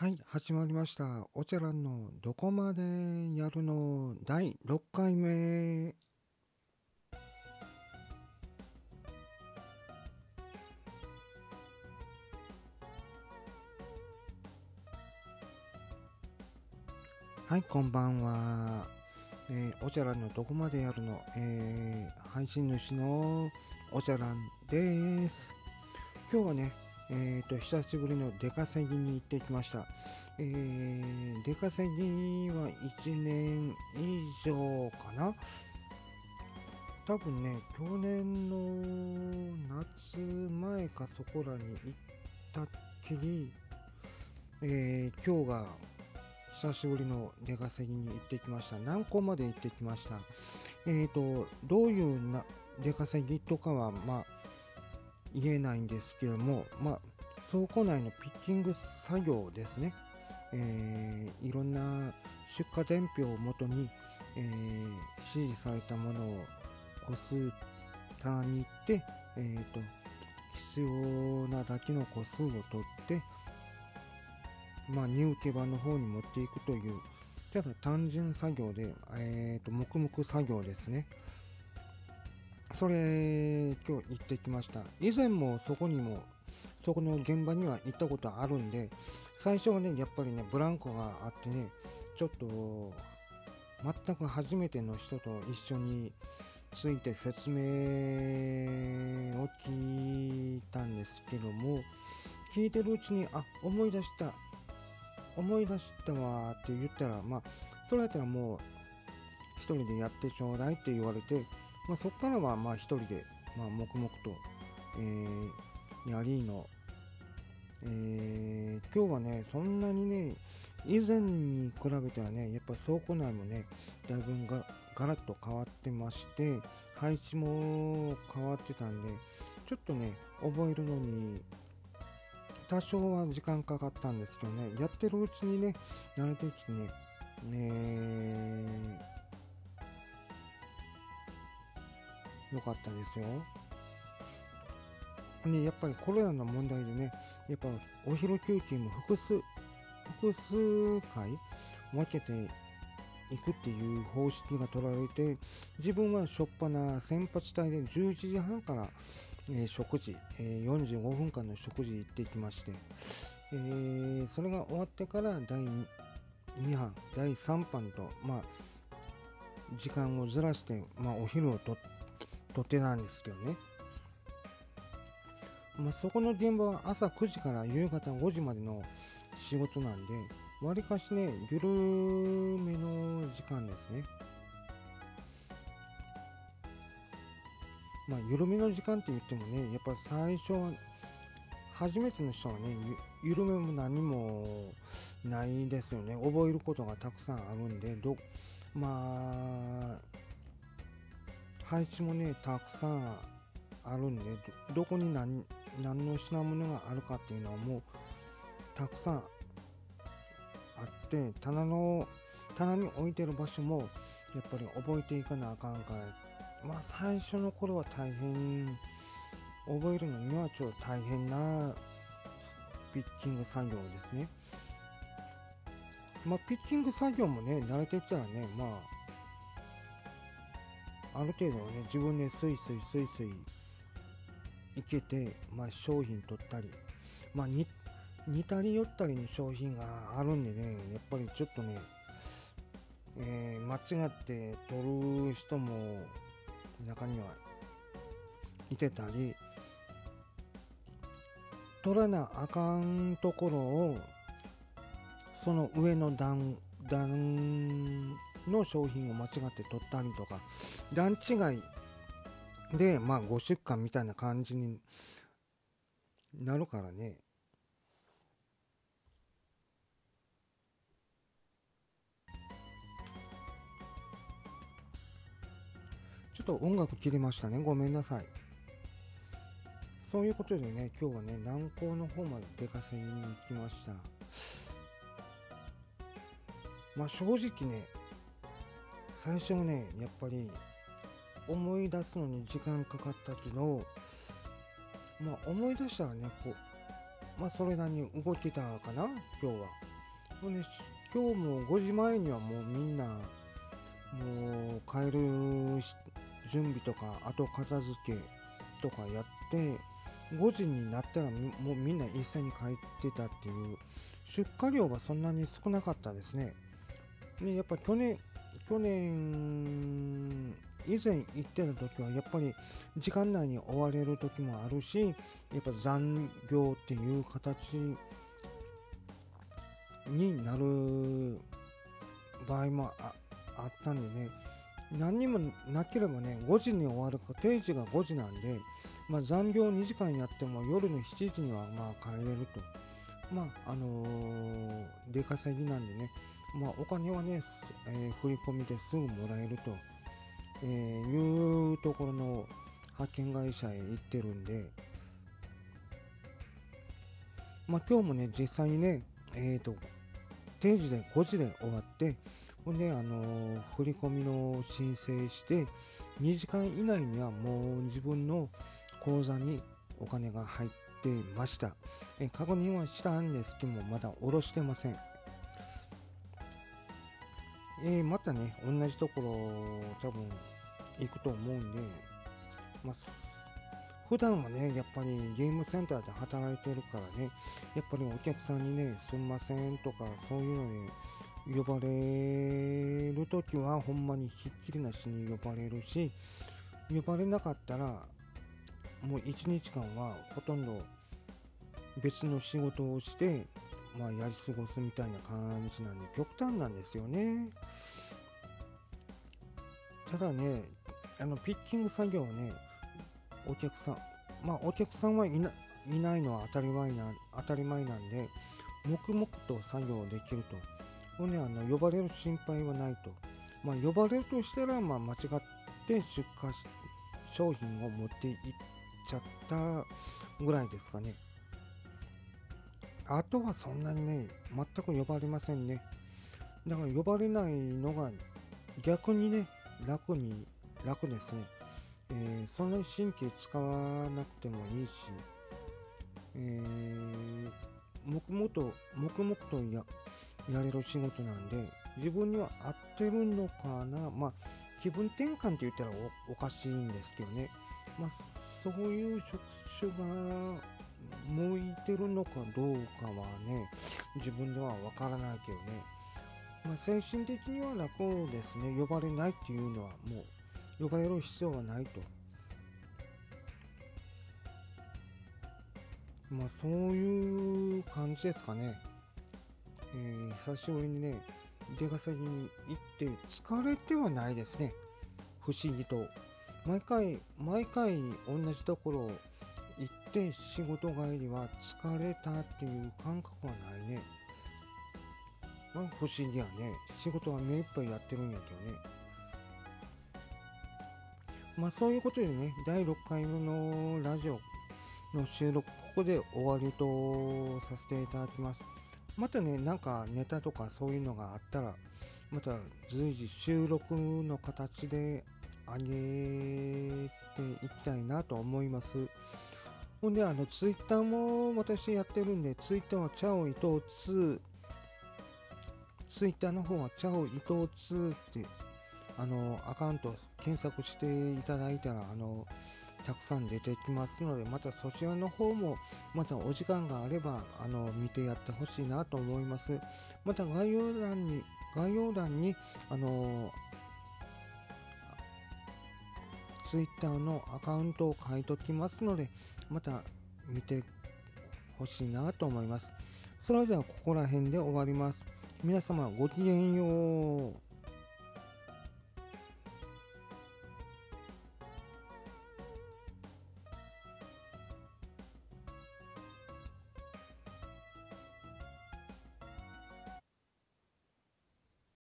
はい、始まりました。おちゃらんのどこまでやるの第6回目。はい、こんばんは。えーおちゃらんのどこまでやるの、えー配信主のおちゃらんです。今日はね、えー、と久しぶりの出稼ぎに行ってきました。えー出稼ぎは1年以上かな多分ね、去年の夏前かそこらに行ったっきり、えー今日が久しぶりの出稼ぎに行ってきました。南港まで行ってきました。えーと、どういうな出稼ぎとかは、まあ、言えないんですけども、まあ、倉庫内のピッキング作業ですね。えーいろんな出荷伝票をもとに、えー指示されたものを個数棚に行って、えーと必要なだけの個数を取って、まあ、荷受け場の方に持っていくという、ただ単純作業で、えーと黙々作業ですね。それ、今日行ってきました。以前もそこにも、そこの現場には行ったことあるんで、最初はね、やっぱりね、ブランコがあってね、ちょっと、全く初めての人と一緒について説明を聞いたんですけども、聞いてるうちに、あ、思い出した、思い出したわって言ったら、まあ、それやったらもう、一人でやってちょうだいって言われて、まあ、そこからはまあ一人で、まあ、黙々と、えーやりの、えー今日はね、そんなにね、以前に比べたらね、やっぱ倉庫内もね、だいぶがガラッと変わってまして、配置も変わってたんで、ちょっとね、覚えるのに、多少は時間かかったんですけどね、やってるうちにね、慣れてきてね、えー、よかったですよ。ね、やっぱりコロナの問題でね、やっぱお昼休憩も複数、複数回分けていくっていう方式が取られて、自分は初っ端先発隊で11時半から、え食事、え45分間の食事行ってきまして、えーそれが終わってから第 2, 2班、第3班と、まあ、時間をずらして、まあ、お昼をとってたんですけどね。まあ、そこの現場は朝9時から夕方5時までの仕事なんで、わりかしね、緩めの時間ですね。まあ、緩めの時間って言ってもね、やっぱ最初は、初めての人はね、ゆ緩めも何もないですよね。覚えることがたくさんあるんで、ど、まあ、配置もね、たくさんあるんで、どこに何何の品物があるかっていうのはもうたくさんあって棚の棚に置いてる場所もやっぱり覚えていかなあかんからまあ最初の頃は大変覚えるのにはちょっと大変なピッキング作業ですね。まあピッキング作業もね慣れてきたらねまあある程度ね自分でスイスイスイスイいけて、まあ、商品取ったり、まあ、似たり寄ったりの商品があるんでね、やっぱりちょっとね、えー間違って取る人も中にはいてたり、取らなあかんところを、その上の段、段の商品を間違って取ったりとか、段違いで、まあ、ご出荷みたいな感じになるからね。ちょっと音楽切れましたね。ごめんなさい。そういうことでね、今日はね、南港の方まで出稼ぎに行きました。まあ正直ね、最初はね、やっぱり思い出すのに時間かかったけど、まあ思い出したらね、こう、まあそれなりに動いてたかな今日は。ほんで今日も5時前にはもうみんなもう帰る準備とか後片付けとかやって5時になったらもうみんな一斉に帰ってたっていう出荷量がそんなに少なかったですね。ねやっぱ去年去年以前行ってた時はやっぱり時間内に追われる時もあるしやっぱ残業っていう形になる場合もあったんでね何にもなければね5時に終わるか定時が5時なんで、まあ、残業2時間やっても夜の7時にはまあ帰れると。まああのー、出稼ぎなんでねまあお金はね、えー、振り込みですぐもらえると、えー、いうところの派遣会社へ行ってるんでまあ今日もね実際にねえっ、と定時で5時で終わってほんで、あの、振り込みの申請して2時間以内にはもう自分の口座にお金が入ってました。え確認はしたんですけども、まだ下ろしてません。えー、またね、同じところ多分行くと思うんで、まあ、普段はね、やっぱりゲームセンターで働いてるからね、やっぱりお客さんにね、すんませんとか、そういうので呼ばれるときは、ほんまにひっきりなしに呼ばれるし、呼ばれなかったら、もう一日間はほとんど別の仕事をして、まあ、やり過ごすみたいな感じなんで、極端なんですよね。ただね、あの、ピッキング作業をね、お客さん、まあ、お客さんはいないないのは当たり前な当たり前なんで、黙々と作業できると。ほんで、あの呼ばれる心配はないと。まあ、呼ばれるとしたら、まあ、間違って出荷、商品を持っていっちゃったぐらいですかね。あとはそんなにね、全く呼ばれませんね。だから呼ばれないのが逆にね、楽に、楽ですね。えー、そんなに神経使わなくてもいいし、えー、黙々と、黙々とややれる仕事なんで、自分には合ってるのかな。まあ、気分転換って言ったらおかしいんですけどね。まあ、そういう職種が向いてるのかどうかはね、自分ではわからないけどね。まあ、精神的には楽ですね。呼ばれないっていうのはもう呼ばれる必要はないと。まあそういう感じですかね。えー、久しぶりにね、出稼ぎに行って疲れてはないですね。不思議と。毎回、毎回同じところ行って仕事帰りは疲れたっていう感覚はないね。まあ、不思議やね。仕事は目いっぱいやってるんやけどね。まあそういうことでね、第6回目のラジオの収録、ここで終わりとさせていただきます。またね、なんかネタとかそういうのがあったら、また随時収録の形で上げていきたいなと思います。ほんで、あの、ツイッターも私やってるんで、ツイッターはチャオ伊藤2、ツイッターの方はチャオ伊藤2ってあのアカウント検索していただいたらあのたくさん出てきますのでまたそちらの方もまたお時間があればあの見てやってほしいなと思います。また概要欄に概要欄にあのツイッターのアカウントを書いときますのでまた見てほしいなと思います。それではここら辺で終わります。皆様ごきげんよう。